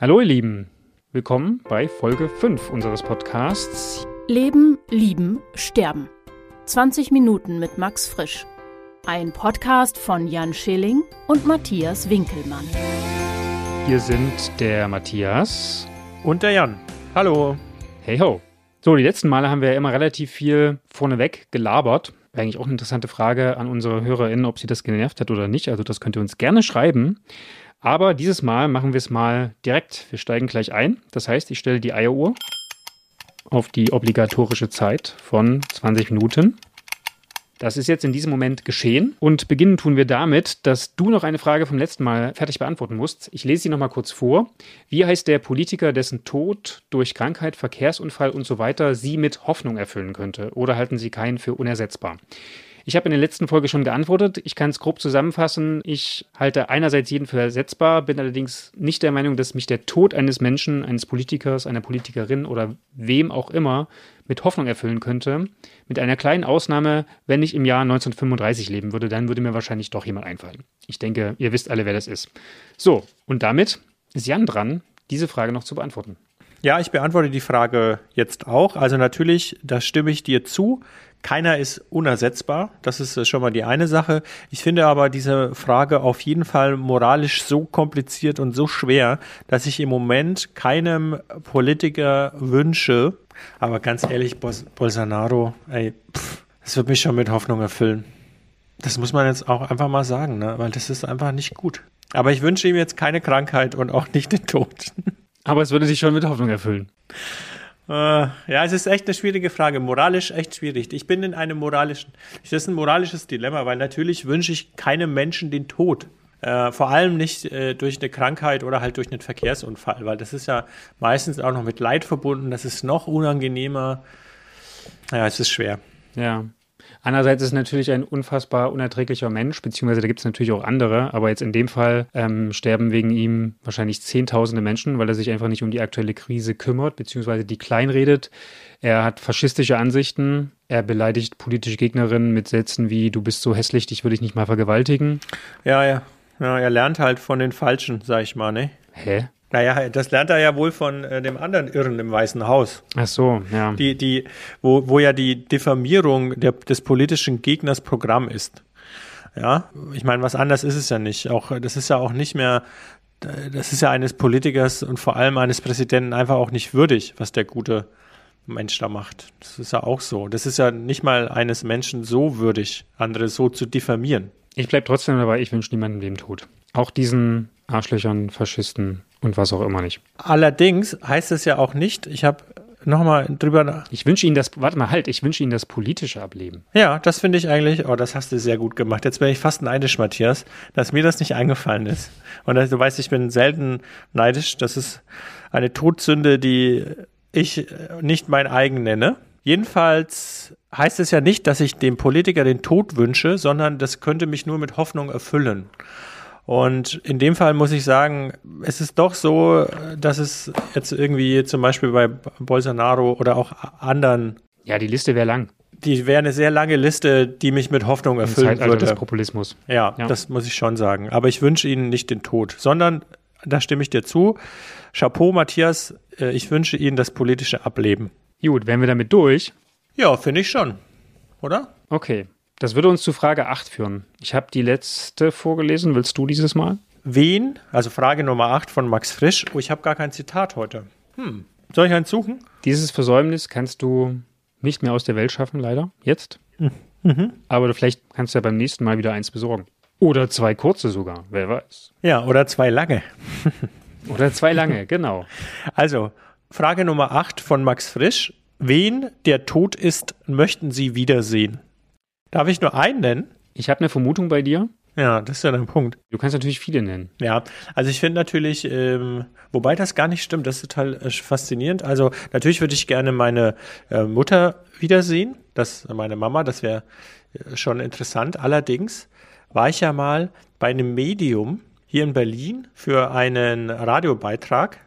Hallo ihr Lieben, willkommen bei Folge 5 unseres Podcasts. Leben, Lieben, Sterben. 20 Minuten mit Max Frisch. Ein Podcast von Jan Schilling und Matthias Winkelmann. Hier sind der Matthias und der Jan. Hallo. Hey ho. So, die letzten Male haben wir ja immer relativ viel vorneweg gelabert. Eigentlich auch eine interessante Frage an unsere HörerInnen, ob sie das genervt hat oder nicht. Also das könnt ihr uns gerne schreiben. Aber dieses Mal machen wir es mal direkt. Wir steigen gleich ein. Das heißt, ich stelle die Eieruhr auf die obligatorische Zeit von 20 Minuten. Das ist jetzt in diesem Moment geschehen und beginnen tun wir damit, dass du noch eine Frage vom letzten Mal fertig beantworten musst. Ich lese sie nochmal kurz vor. Wie heißt der Politiker, dessen Tod durch Krankheit, Verkehrsunfall und so weiter Sie mit Hoffnung erfüllen könnte? Oder halten Sie keinen für unersetzbar? Ich habe in der letzten Folge schon geantwortet. Ich kann es grob zusammenfassen. Ich halte einerseits jeden für ersetzbar, bin allerdings nicht der Meinung, dass mich der Tod eines Menschen, eines Politikers, einer Politikerin oder wem auch immer mit Hoffnung erfüllen könnte. Mit einer kleinen Ausnahme, wenn ich im Jahr 1935 leben würde, dann würde mir wahrscheinlich doch jemand einfallen. Ich denke, ihr wisst alle, wer das ist. So, und damit ist Jan dran, diese Frage noch zu beantworten. Ja, ich beantworte die Frage jetzt auch. Also natürlich, da stimme ich dir zu. Keiner ist unersetzbar. Das ist schon mal die eine Sache. Ich finde aber diese Frage auf jeden Fall moralisch so kompliziert und so schwer, dass ich im Moment keinem Politiker wünsche. Aber ganz ehrlich, Bolsonaro, ey, pff, das wird mich schon mit Hoffnung erfüllen. Das muss man jetzt auch einfach mal sagen, ne? weil das ist einfach nicht gut. Aber ich wünsche ihm jetzt keine Krankheit und auch nicht den Tod. Aber es würde sich schon mit Hoffnung erfüllen. Äh, ja, es ist echt eine schwierige Frage. Moralisch echt schwierig. Ich bin in einem moralischen, das ist ein moralisches Dilemma, weil natürlich wünsche ich keinem Menschen den Tod. Äh, vor allem nicht äh, durch eine Krankheit oder halt durch einen Verkehrsunfall, weil das ist ja meistens auch noch mit Leid verbunden. Das ist noch unangenehmer. Ja, es ist schwer. Ja. Andererseits ist natürlich ein unfassbar unerträglicher Mensch, beziehungsweise da gibt es natürlich auch andere, aber jetzt in dem Fall ähm, sterben wegen ihm wahrscheinlich Zehntausende Menschen, weil er sich einfach nicht um die aktuelle Krise kümmert, beziehungsweise die kleinredet. Er hat faschistische Ansichten, er beleidigt politische Gegnerinnen mit Sätzen wie du bist so hässlich, dich würde ich nicht mal vergewaltigen. Ja, ja. Ja, er lernt halt von den Falschen, sag ich mal, ne? Hä? Naja, das lernt er ja wohl von äh, dem anderen Irren im Weißen Haus. Ach so, ja. Die, die, wo, wo ja die Diffamierung der, des politischen Gegners Programm ist. Ja, ich meine, was anders ist es ja nicht. Auch, das ist ja auch nicht mehr, das ist ja eines Politikers und vor allem eines Präsidenten einfach auch nicht würdig, was der gute Mensch da macht. Das ist ja auch so. Das ist ja nicht mal eines Menschen so würdig, andere so zu diffamieren. Ich bleibe trotzdem dabei, ich wünsche niemandem dem Tod. Auch diesen Arschlöchern, Faschisten und was auch immer nicht. Allerdings heißt es ja auch nicht, ich habe nochmal drüber nach. Ich wünsche Ihnen das, warte mal, halt, ich wünsche Ihnen das politische Ableben. Ja, das finde ich eigentlich, oh, das hast du sehr gut gemacht. Jetzt bin ich fast neidisch, Matthias, dass mir das nicht eingefallen ist. Und du weißt, ich bin selten neidisch. Das ist eine Todsünde, die ich nicht mein eigen nenne. Jedenfalls heißt es ja nicht, dass ich dem Politiker den Tod wünsche, sondern das könnte mich nur mit Hoffnung erfüllen. Und in dem Fall muss ich sagen, es ist doch so, dass es jetzt irgendwie zum Beispiel bei Bolsonaro oder auch anderen. Ja, die Liste wäre lang. Die wäre eine sehr lange Liste, die mich mit Hoffnung erfüllen Zeitalter würde. Des Populismus. Ja, ja, das muss ich schon sagen. Aber ich wünsche Ihnen nicht den Tod, sondern, da stimme ich dir zu, Chapeau, Matthias, äh, ich wünsche Ihnen das politische Ableben. Gut, wären wir damit durch? Ja, finde ich schon. Oder? Okay. Das würde uns zu Frage 8 führen. Ich habe die letzte vorgelesen. Willst du dieses Mal? Wen? Also Frage Nummer 8 von Max Frisch. Oh, ich habe gar kein Zitat heute. Hm. Soll ich eins suchen? Dieses Versäumnis kannst du nicht mehr aus der Welt schaffen, leider. Jetzt. Mhm. Aber vielleicht kannst du ja beim nächsten Mal wieder eins besorgen. Oder zwei kurze sogar, wer weiß. Ja, oder zwei lange. oder zwei lange, genau. Also, Frage Nummer 8 von Max Frisch. Wen, der tot ist, möchten Sie wiedersehen? Darf ich nur einen nennen? Ich habe eine Vermutung bei dir. Ja, das ist ja dein Punkt. Du kannst natürlich viele nennen. Ja, also ich finde natürlich, ähm, wobei das gar nicht stimmt, das ist total äh, faszinierend. Also natürlich würde ich gerne meine äh, Mutter wiedersehen, das meine Mama, das wäre äh, schon interessant. Allerdings war ich ja mal bei einem Medium hier in Berlin für einen Radiobeitrag.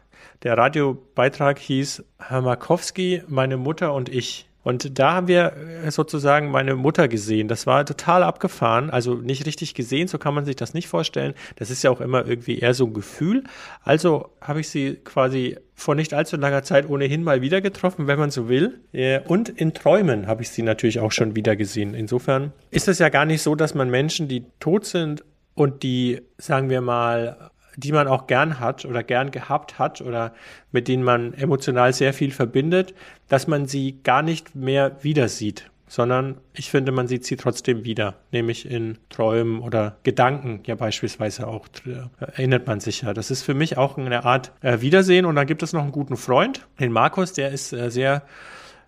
Der Radiobeitrag hieß Herr Markowski, meine Mutter und ich. Und da haben wir äh, sozusagen meine Mutter gesehen. Das war total abgefahren. Also nicht richtig gesehen, so kann man sich das nicht vorstellen. Das ist ja auch immer irgendwie eher so ein Gefühl. Also habe ich sie quasi vor nicht allzu langer Zeit ohnehin mal wieder getroffen, wenn man so will. Äh, und in Träumen habe ich sie natürlich auch schon wieder gesehen. Insofern ist es ja gar nicht so, dass man Menschen, die tot sind und die, sagen wir mal, die man auch gern hat oder gern gehabt hat oder mit denen man emotional sehr viel verbindet, dass man sie gar nicht mehr wieder sieht, sondern ich finde, man sieht sie trotzdem wieder, nämlich in Träumen oder Gedanken, ja beispielsweise auch, äh, erinnert man sich ja. Das ist für mich auch eine Art äh, Wiedersehen. Und dann gibt es noch einen guten Freund, den Markus, der ist äh, sehr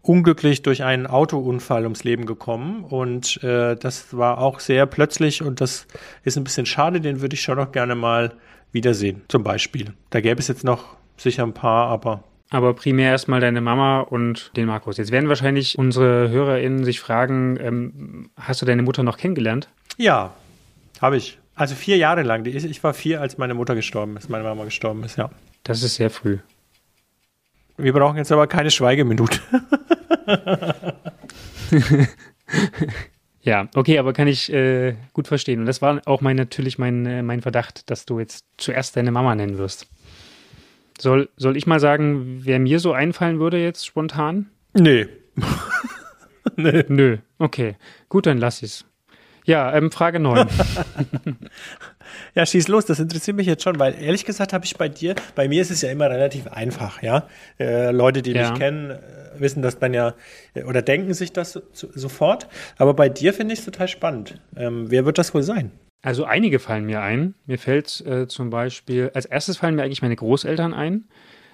unglücklich durch einen Autounfall ums Leben gekommen. Und äh, das war auch sehr plötzlich und das ist ein bisschen schade, den würde ich schon noch gerne mal wiedersehen, zum Beispiel. Da gäbe es jetzt noch sicher ein paar, aber aber primär erstmal deine Mama und den Markus. Jetzt werden wahrscheinlich unsere HörerInnen sich fragen, ähm, hast du deine Mutter noch kennengelernt? Ja, habe ich. Also vier Jahre lang. Ich war vier, als meine Mutter gestorben ist, meine Mama gestorben ist, ja. Das ist sehr früh. Wir brauchen jetzt aber keine Schweigeminute. Ja, okay, aber kann ich äh, gut verstehen. Und das war auch mein, natürlich mein, äh, mein Verdacht, dass du jetzt zuerst deine Mama nennen wirst. Soll, soll ich mal sagen, wer mir so einfallen würde jetzt spontan? Nee. nee. Nö, okay. Gut, dann lass ich's. Ja, ähm, Frage 9. ja, schieß los, das interessiert mich jetzt schon, weil ehrlich gesagt habe ich bei dir, bei mir ist es ja immer relativ einfach, ja. Äh, Leute, die ja. mich kennen, äh, wissen das dann ja äh, oder denken sich das so, sofort. Aber bei dir finde ich es total spannend. Ähm, wer wird das wohl sein? Also einige fallen mir ein. Mir fällt äh, zum Beispiel, als erstes fallen mir eigentlich meine Großeltern ein.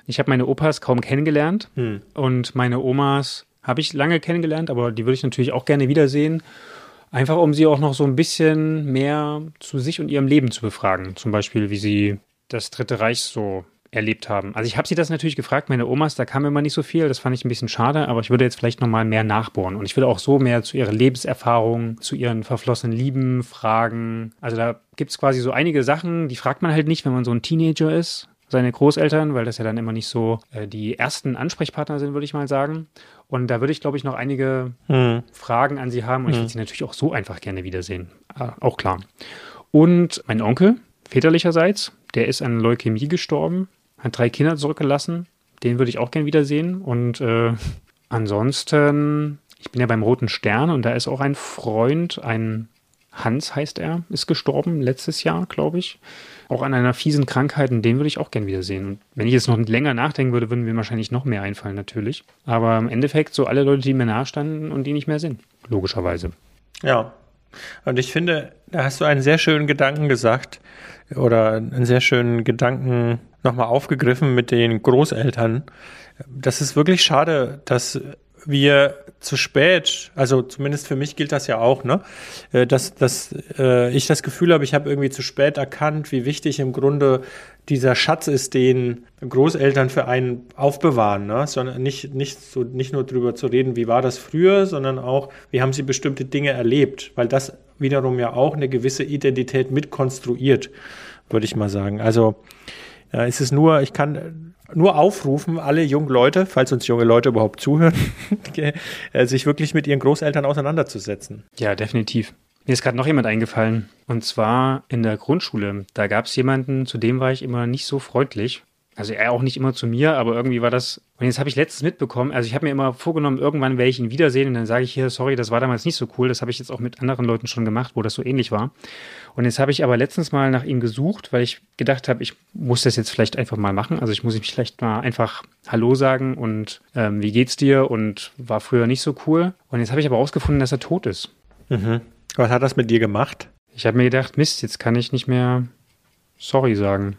Ich habe meine Opas kaum kennengelernt hm. und meine Omas habe ich lange kennengelernt, aber die würde ich natürlich auch gerne wiedersehen. Einfach um sie auch noch so ein bisschen mehr zu sich und ihrem Leben zu befragen. Zum Beispiel, wie sie das Dritte Reich so erlebt haben. Also ich habe sie das natürlich gefragt, meine Omas, da kam immer nicht so viel, das fand ich ein bisschen schade, aber ich würde jetzt vielleicht nochmal mehr nachbohren und ich würde auch so mehr zu ihrer Lebenserfahrung, zu ihren verflossenen Lieben fragen. Also da gibt es quasi so einige Sachen, die fragt man halt nicht, wenn man so ein Teenager ist, seine Großeltern, weil das ja dann immer nicht so äh, die ersten Ansprechpartner sind, würde ich mal sagen. Und da würde ich, glaube ich, noch einige hm. Fragen an Sie haben. Und hm. ich würde Sie natürlich auch so einfach gerne wiedersehen. Äh, auch klar. Und mein Onkel, väterlicherseits, der ist an Leukämie gestorben, hat drei Kinder zurückgelassen. Den würde ich auch gerne wiedersehen. Und äh, ansonsten, ich bin ja beim Roten Stern und da ist auch ein Freund, ein Hans heißt er, ist gestorben letztes Jahr, glaube ich. Auch an einer fiesen Krankheit und den würde ich auch gern wiedersehen. Und wenn ich jetzt noch länger nachdenken würde, würden mir wahrscheinlich noch mehr einfallen, natürlich. Aber im Endeffekt so alle Leute, die mir nahestanden und die nicht mehr sind, logischerweise. Ja. Und ich finde, da hast du einen sehr schönen Gedanken gesagt oder einen sehr schönen Gedanken nochmal aufgegriffen mit den Großeltern. Das ist wirklich schade, dass wir zu spät, also zumindest für mich gilt das ja auch, ne, äh, dass, dass äh, ich das Gefühl habe, ich habe irgendwie zu spät erkannt, wie wichtig im Grunde dieser Schatz ist, den Großeltern für einen aufbewahren, ne? sondern nicht, nicht, so, nicht nur darüber zu reden, wie war das früher, sondern auch, wie haben sie bestimmte Dinge erlebt, weil das wiederum ja auch eine gewisse Identität mitkonstruiert, würde ich mal sagen. Also ja, es ist nur, ich kann nur aufrufen, alle jungen Leute, falls uns junge Leute überhaupt zuhören, äh, sich wirklich mit ihren Großeltern auseinanderzusetzen. Ja, definitiv. Mir ist gerade noch jemand eingefallen. Und zwar in der Grundschule. Da gab es jemanden, zu dem war ich immer nicht so freundlich. Also er auch nicht immer zu mir, aber irgendwie war das. Und jetzt habe ich letztens mitbekommen, also ich habe mir immer vorgenommen, irgendwann werde ich ihn wiedersehen und dann sage ich hier, sorry, das war damals nicht so cool. Das habe ich jetzt auch mit anderen Leuten schon gemacht, wo das so ähnlich war. Und jetzt habe ich aber letztens mal nach ihm gesucht, weil ich gedacht habe, ich muss das jetzt vielleicht einfach mal machen. Also ich muss ihm vielleicht mal einfach Hallo sagen und ähm, wie geht's dir und war früher nicht so cool. Und jetzt habe ich aber herausgefunden, dass er tot ist. Mhm. Was hat das mit dir gemacht? Ich habe mir gedacht, Mist, jetzt kann ich nicht mehr sorry sagen.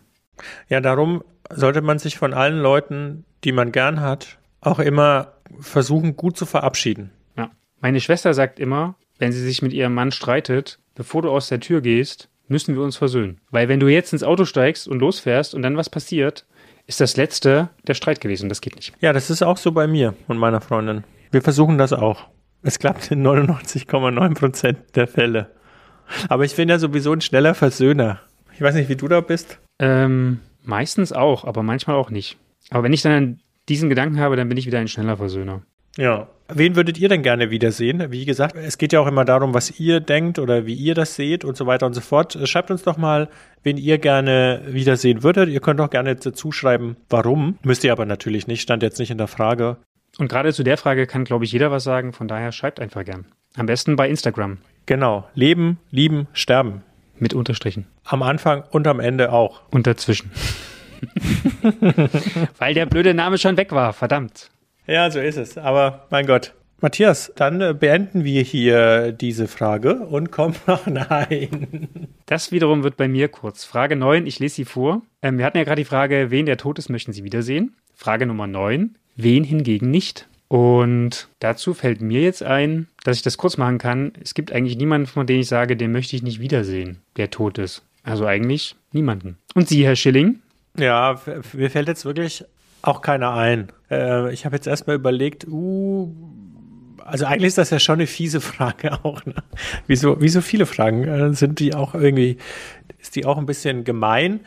Ja, darum sollte man sich von allen Leuten, die man gern hat, auch immer versuchen, gut zu verabschieden. Ja. Meine Schwester sagt immer, wenn sie sich mit ihrem Mann streitet, bevor du aus der Tür gehst, müssen wir uns versöhnen. Weil wenn du jetzt ins Auto steigst und losfährst und dann was passiert, ist das letzte der Streit gewesen. Das geht nicht. Ja, das ist auch so bei mir und meiner Freundin. Wir versuchen das auch. Es klappt in 99,9 Prozent der Fälle. Aber ich bin ja sowieso ein schneller Versöhner. Ich weiß nicht, wie du da bist. Ähm, Meistens auch, aber manchmal auch nicht. Aber wenn ich dann diesen Gedanken habe, dann bin ich wieder ein schneller Versöhner. Ja. Wen würdet ihr denn gerne wiedersehen? Wie gesagt, es geht ja auch immer darum, was ihr denkt oder wie ihr das seht und so weiter und so fort. Schreibt uns doch mal, wen ihr gerne wiedersehen würdet. Ihr könnt auch gerne dazu schreiben, warum. Müsst ihr aber natürlich nicht, stand jetzt nicht in der Frage. Und gerade zu der Frage kann, glaube ich, jeder was sagen. Von daher schreibt einfach gern. Am besten bei Instagram. Genau. Leben, lieben, sterben. Mit Unterstrichen. Am Anfang und am Ende auch. Und dazwischen. Weil der blöde Name schon weg war, verdammt. Ja, so ist es. Aber mein Gott. Matthias, dann äh, beenden wir hier diese Frage und kommen noch nein. Das wiederum wird bei mir kurz. Frage 9, ich lese sie vor. Ähm, wir hatten ja gerade die Frage, wen der tot ist, möchten Sie wiedersehen? Frage Nummer 9, wen hingegen nicht? Und dazu fällt mir jetzt ein, dass ich das kurz machen kann. Es gibt eigentlich niemanden, von dem ich sage, den möchte ich nicht wiedersehen, der tot ist. Also eigentlich niemanden. Und Sie, Herr Schilling? Ja, mir fällt jetzt wirklich auch keiner ein. Äh, ich habe jetzt erstmal überlegt, uh, also eigentlich ist das ja schon eine fiese Frage auch. Ne? Wie, so, viele Fragen äh, sind die auch irgendwie, ist die auch ein bisschen gemein.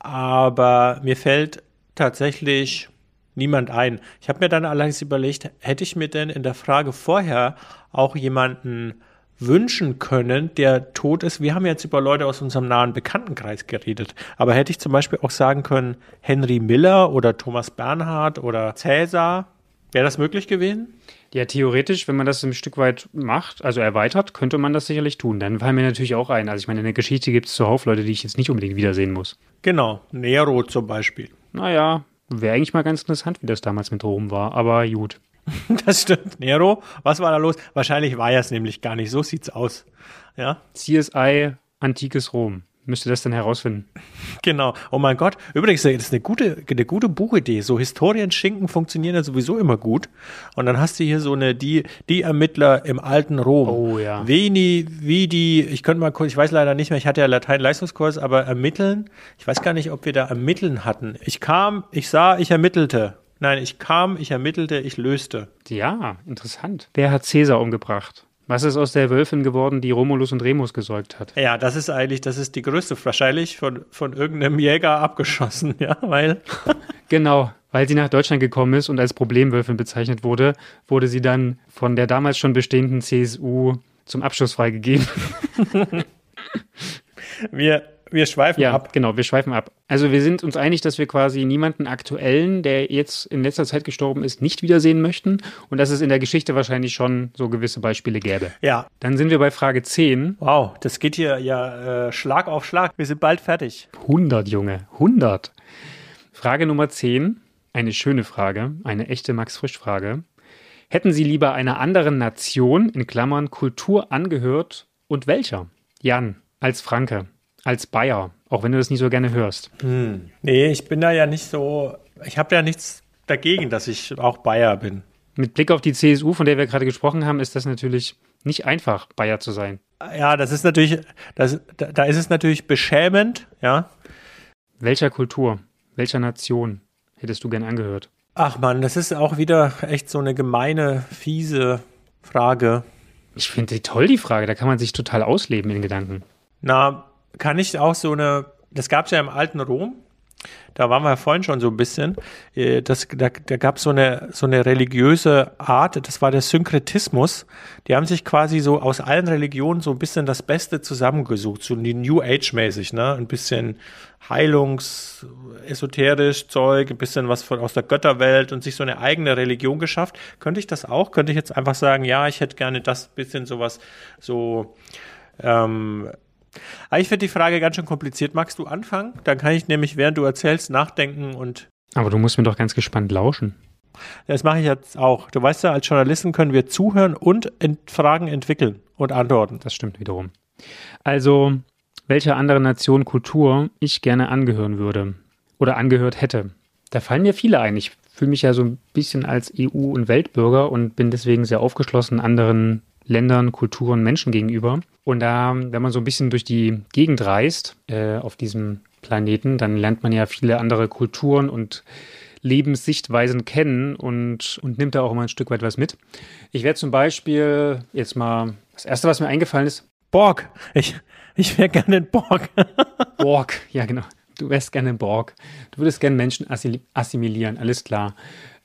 Aber mir fällt tatsächlich niemand ein. Ich habe mir dann allerdings überlegt, hätte ich mir denn in der Frage vorher auch jemanden wünschen können, der tot ist. Wir haben jetzt über Leute aus unserem nahen Bekanntenkreis geredet. Aber hätte ich zum Beispiel auch sagen können, Henry Miller oder Thomas Bernhard oder Cäsar, wäre das möglich gewesen? Ja, theoretisch, wenn man das ein Stück weit macht, also erweitert, könnte man das sicherlich tun. Dann fallen mir natürlich auch ein. Also ich meine, in der Geschichte gibt es zuhauf Leute, die ich jetzt nicht unbedingt wiedersehen muss. Genau, Nero zum Beispiel. Naja, wäre eigentlich mal ganz interessant, wie das damals mit Rom war, aber gut. Das stimmt. Nero, was war da los? Wahrscheinlich war er es nämlich gar nicht. So sieht's aus. Ja. CSI Antikes Rom. Müsste das dann herausfinden. Genau. Oh mein Gott. Übrigens, das ist eine gute, eine gute Buchidee. So Historienschinken funktionieren ja sowieso immer gut. Und dann hast du hier so eine, die, die Ermittler im alten Rom. Oh ja. Veni, Vidi, ich könnte mal kurz, ich weiß leider nicht mehr, ich hatte ja Latein-Leistungskurs, aber ermitteln. Ich weiß gar nicht, ob wir da ermitteln hatten. Ich kam, ich sah, ich ermittelte. Nein, ich kam, ich ermittelte, ich löste. Ja, interessant. Wer hat Cäsar umgebracht? Was ist aus der Wölfin geworden, die Romulus und Remus gesäugt hat? Ja, das ist eigentlich, das ist die größte, wahrscheinlich von, von irgendeinem Jäger abgeschossen, ja, weil. genau, weil sie nach Deutschland gekommen ist und als Problemwölfin bezeichnet wurde, wurde sie dann von der damals schon bestehenden CSU zum Abschuss freigegeben. wir, wir schweifen ja, ab. Genau, wir schweifen ab. Also wir sind uns einig, dass wir quasi niemanden aktuellen, der jetzt in letzter Zeit gestorben ist, nicht wiedersehen möchten und dass es in der Geschichte wahrscheinlich schon so gewisse Beispiele gäbe. Ja. Dann sind wir bei Frage 10. Wow, das geht hier ja äh, Schlag auf Schlag. Wir sind bald fertig. 100, Junge, 100. Frage Nummer 10. Eine schöne Frage, eine echte Max-Frisch-Frage. Hätten Sie lieber einer anderen Nation, in Klammern Kultur, angehört und welcher? Jan, als Franke als Bayer, auch wenn du das nicht so gerne hörst. Hm. Nee, ich bin da ja nicht so, ich habe ja nichts dagegen, dass ich auch Bayer bin. Mit Blick auf die CSU, von der wir gerade gesprochen haben, ist das natürlich nicht einfach, Bayer zu sein. Ja, das ist natürlich, das, da, ist es natürlich beschämend, ja. Welcher Kultur, welcher Nation hättest du gern angehört? Ach man, das ist auch wieder echt so eine gemeine, fiese Frage. Ich finde die toll, die Frage. Da kann man sich total ausleben in Gedanken. Na, kann ich auch so eine, das gab es ja im alten Rom, da waren wir ja vorhin schon so ein bisschen, äh, das, da, da gab es so eine, so eine religiöse Art, das war der Synkretismus. Die haben sich quasi so aus allen Religionen so ein bisschen das Beste zusammengesucht, so New Age-mäßig, ne? Ein bisschen Heilungs-, esoterisch Zeug, ein bisschen was von, aus der Götterwelt und sich so eine eigene Religion geschafft. Könnte ich das auch? Könnte ich jetzt einfach sagen, ja, ich hätte gerne das bisschen sowas, so, ähm, aber ich finde die Frage ganz schön kompliziert. Magst du anfangen? Dann kann ich nämlich, während du erzählst, nachdenken und. Aber du musst mir doch ganz gespannt lauschen. Das mache ich jetzt auch. Du weißt ja, als Journalisten können wir zuhören und ent Fragen entwickeln und antworten. Das stimmt wiederum. Also, welcher andere Nation, Kultur ich gerne angehören würde oder angehört hätte. Da fallen mir viele ein. Ich fühle mich ja so ein bisschen als EU- und Weltbürger und bin deswegen sehr aufgeschlossen anderen Ländern, Kulturen, Menschen gegenüber. Und da, wenn man so ein bisschen durch die Gegend reist äh, auf diesem Planeten, dann lernt man ja viele andere Kulturen und Lebenssichtweisen kennen und, und nimmt da auch immer ein Stück weit was mit. Ich werde zum Beispiel jetzt mal, das erste, was mir eingefallen ist, Borg. Ich, ich wäre gerne ein Borg. Borg, ja genau. Du wärst gerne Borg. Du würdest gerne Menschen assimilieren, alles klar.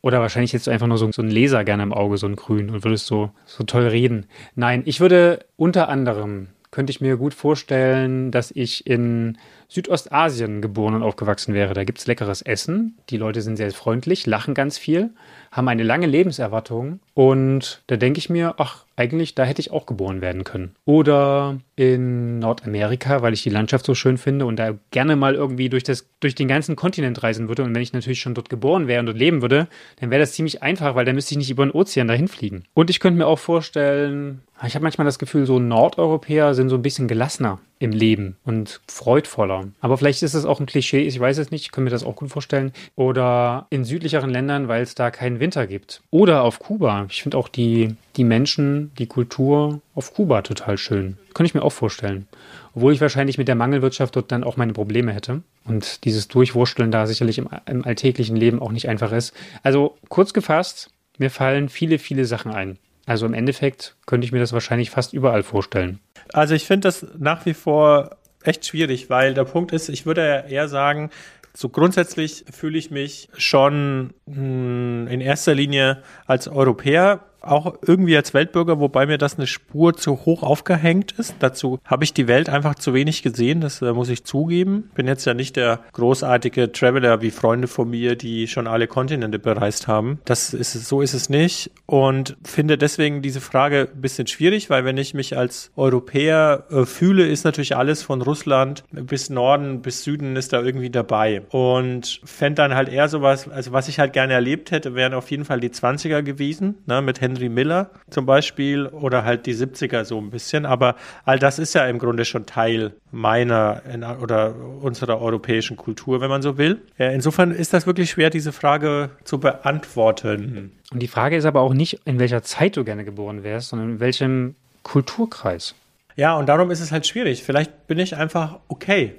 Oder wahrscheinlich du einfach nur so, so einen Laser gerne im Auge, so einen grün, und würdest so, so toll reden. Nein, ich würde unter anderem, könnte ich mir gut vorstellen, dass ich in Südostasien geboren und aufgewachsen wäre. Da gibt es leckeres Essen. Die Leute sind sehr freundlich, lachen ganz viel, haben eine lange Lebenserwartung. Und da denke ich mir, ach, eigentlich, da hätte ich auch geboren werden können. Oder in Nordamerika, weil ich die Landschaft so schön finde und da gerne mal irgendwie durch, das, durch den ganzen Kontinent reisen würde. Und wenn ich natürlich schon dort geboren wäre und dort leben würde, dann wäre das ziemlich einfach, weil dann müsste ich nicht über den Ozean dahin fliegen. Und ich könnte mir auch vorstellen, ich habe manchmal das Gefühl, so Nordeuropäer sind so ein bisschen gelassener im Leben und freudvoller. Aber vielleicht ist es auch ein Klischee, ich weiß es nicht, ich kann mir das auch gut vorstellen. Oder in südlicheren Ländern, weil es da keinen Winter gibt. Oder auf Kuba. Ich finde auch die, die Menschen, die Kultur auf Kuba total schön. Kann ich mir auch vorstellen. Obwohl ich wahrscheinlich mit der Mangelwirtschaft dort dann auch meine Probleme hätte. Und dieses Durchwursteln da sicherlich im, im alltäglichen Leben auch nicht einfach ist. Also kurz gefasst, mir fallen viele, viele Sachen ein. Also im Endeffekt könnte ich mir das wahrscheinlich fast überall vorstellen. Also ich finde das nach wie vor echt schwierig, weil der Punkt ist, ich würde eher sagen, so grundsätzlich fühle ich mich schon hm, in erster Linie als Europäer auch irgendwie als Weltbürger, wobei mir das eine Spur zu hoch aufgehängt ist. Dazu habe ich die Welt einfach zu wenig gesehen, das äh, muss ich zugeben. Bin jetzt ja nicht der großartige Traveler wie Freunde von mir, die schon alle Kontinente bereist haben. Das ist so ist es nicht und finde deswegen diese Frage ein bisschen schwierig, weil wenn ich mich als Europäer äh, fühle, ist natürlich alles von Russland bis Norden bis Süden ist da irgendwie dabei und fände dann halt eher sowas, also was ich halt gerne erlebt hätte, wären auf jeden Fall die 20er gewesen, ne, mit Henry Miller zum Beispiel oder halt die 70er so ein bisschen. Aber all das ist ja im Grunde schon Teil meiner oder unserer europäischen Kultur, wenn man so will. Insofern ist das wirklich schwer, diese Frage zu beantworten. Und die Frage ist aber auch nicht, in welcher Zeit du gerne geboren wärst, sondern in welchem Kulturkreis. Ja, und darum ist es halt schwierig. Vielleicht bin ich einfach okay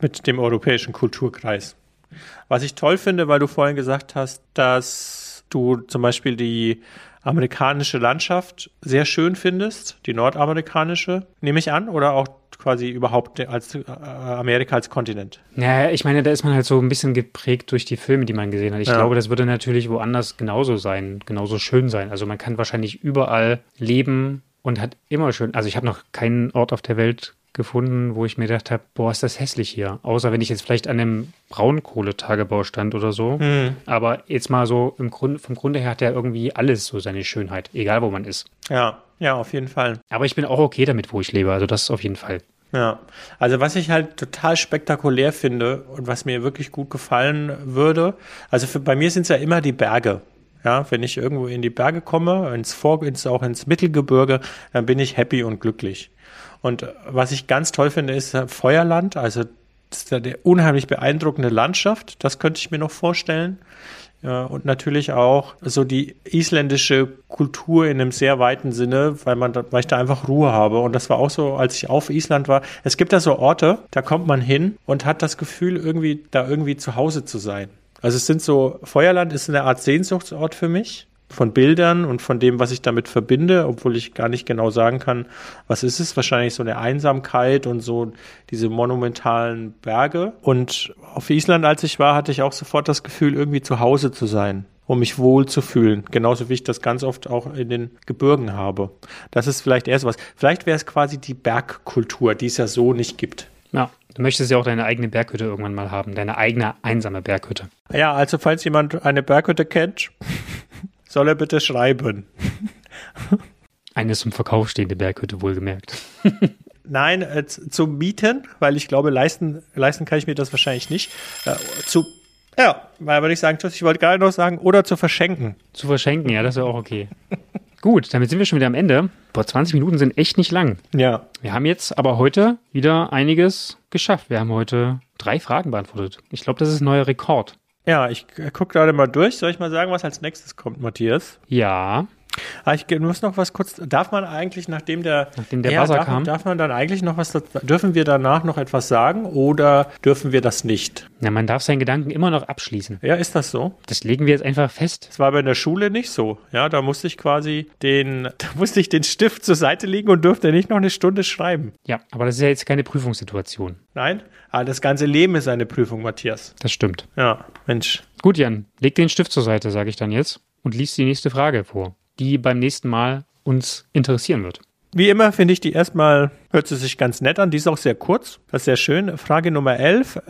mit dem europäischen Kulturkreis. Was ich toll finde, weil du vorhin gesagt hast, dass du zum Beispiel die amerikanische Landschaft sehr schön findest, die nordamerikanische, nehme ich an, oder auch quasi überhaupt als äh, Amerika als Kontinent? Naja, ich meine, da ist man halt so ein bisschen geprägt durch die Filme, die man gesehen hat. Ich ja. glaube, das würde natürlich woanders genauso sein, genauso schön sein. Also man kann wahrscheinlich überall leben und hat immer schön, also ich habe noch keinen Ort auf der Welt gefunden, wo ich mir gedacht habe, boah, ist das hässlich hier. Außer wenn ich jetzt vielleicht an einem Braunkohletagebau stand oder so. Mhm. Aber jetzt mal so im Grund, vom Grunde her hat er irgendwie alles so seine Schönheit, egal wo man ist. Ja, ja, auf jeden Fall. Aber ich bin auch okay damit, wo ich lebe. Also das ist auf jeden Fall. Ja, also was ich halt total spektakulär finde und was mir wirklich gut gefallen würde, also für, bei mir sind es ja immer die Berge. Ja, wenn ich irgendwo in die Berge komme, ins Vor, ins, auch ins Mittelgebirge, dann bin ich happy und glücklich. Und was ich ganz toll finde, ist Feuerland. Also das ist eine unheimlich beeindruckende Landschaft. Das könnte ich mir noch vorstellen. Und natürlich auch so die isländische Kultur in einem sehr weiten Sinne, weil man, weil ich da einfach Ruhe habe. Und das war auch so, als ich auf Island war. Es gibt da so Orte, da kommt man hin und hat das Gefühl, irgendwie da irgendwie zu Hause zu sein. Also es sind so, Feuerland ist eine Art Sehnsuchtsort für mich von Bildern und von dem, was ich damit verbinde, obwohl ich gar nicht genau sagen kann, was ist es. Wahrscheinlich so eine Einsamkeit und so diese monumentalen Berge. Und auf Island, als ich war, hatte ich auch sofort das Gefühl, irgendwie zu Hause zu sein um mich wohl zu fühlen. Genauso wie ich das ganz oft auch in den Gebirgen habe. Das ist vielleicht erst was. Vielleicht wäre es quasi die Bergkultur, die es ja so nicht gibt. Ja, du möchtest ja auch deine eigene Berghütte irgendwann mal haben, deine eigene einsame Berghütte. Ja, also falls jemand eine Berghütte kennt, soll er bitte schreiben. Eine zum Verkauf stehende Berghütte, wohlgemerkt. Nein, äh, zum Mieten, weil ich glaube, leisten, leisten kann ich mir das wahrscheinlich nicht. Äh, zu, ja, weil würde ich sagen, ich wollte gerade noch sagen, oder zu verschenken. Zu verschenken, ja, das wäre auch okay. Gut, damit sind wir schon wieder am Ende. Boah, 20 Minuten sind echt nicht lang. Ja. Wir haben jetzt aber heute wieder einiges geschafft. Wir haben heute drei Fragen beantwortet. Ich glaube, das ist ein neuer Rekord. Ja, ich gucke gerade mal durch. Soll ich mal sagen, was als nächstes kommt, Matthias? Ja. Ah, ich muss noch was kurz. Darf man eigentlich, nachdem der, Nachdem der ja, Buzzer darf, kam? darf man dann eigentlich noch was? Dürfen wir danach noch etwas sagen oder dürfen wir das nicht? Na, man darf seinen Gedanken immer noch abschließen. Ja, ist das so? Das legen wir jetzt einfach fest. Das war aber in der Schule nicht so. Ja, da musste ich quasi den, da musste ich den Stift zur Seite legen und durfte nicht noch eine Stunde schreiben. Ja, aber das ist ja jetzt keine Prüfungssituation. Nein? Ah, das ganze Leben ist eine Prüfung, Matthias. Das stimmt. Ja, Mensch. Gut, Jan, leg den Stift zur Seite, sage ich dann jetzt, und lies die nächste Frage vor, die beim nächsten Mal uns interessieren wird. Wie immer finde ich die erstmal, hört sie sich ganz nett an. Die ist auch sehr kurz. Das ist sehr schön. Frage Nummer 11 äh,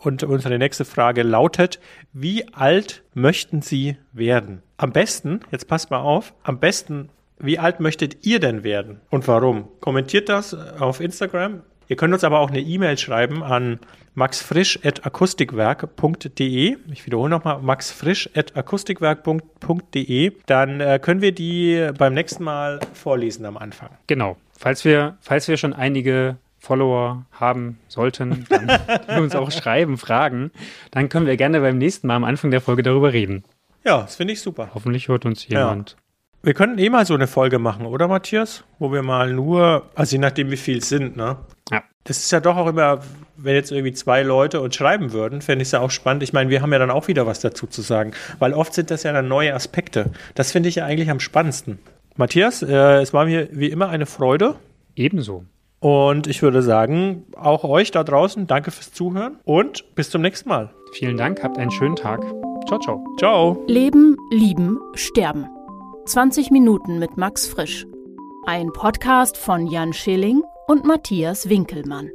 und unsere nächste Frage lautet, wie alt möchten Sie werden? Am besten, jetzt passt mal auf, am besten, wie alt möchtet ihr denn werden und warum? Kommentiert das auf Instagram. Ihr könnt uns aber auch eine E-Mail schreiben an maxfrisch.akustikwerk.de. Ich wiederhole nochmal, maxfrisch.akustikwerk.de. Dann äh, können wir die beim nächsten Mal vorlesen am Anfang. Genau. Falls wir, falls wir schon einige Follower haben sollten, dann die uns auch schreiben, fragen, dann können wir gerne beim nächsten Mal am Anfang der Folge darüber reden. Ja, das finde ich super. Hoffentlich hört uns jemand. Wir könnten eh mal so eine Folge machen, oder Matthias? Wo wir mal nur, also je nachdem wie viel es sind, ne? Das ist ja doch auch immer, wenn jetzt irgendwie zwei Leute uns schreiben würden, fände ich es ja auch spannend. Ich meine, wir haben ja dann auch wieder was dazu zu sagen, weil oft sind das ja dann neue Aspekte. Das finde ich ja eigentlich am spannendsten. Matthias, äh, es war mir wie immer eine Freude Ebenso. und ich würde sagen, auch euch da draußen, danke fürs Zuhören und bis zum nächsten Mal. Vielen Dank, habt einen schönen Tag. Ciao, ciao. Ciao. Leben, Lieben, Sterben. 20 Minuten mit Max Frisch. Ein Podcast von Jan Schilling und Matthias Winkelmann.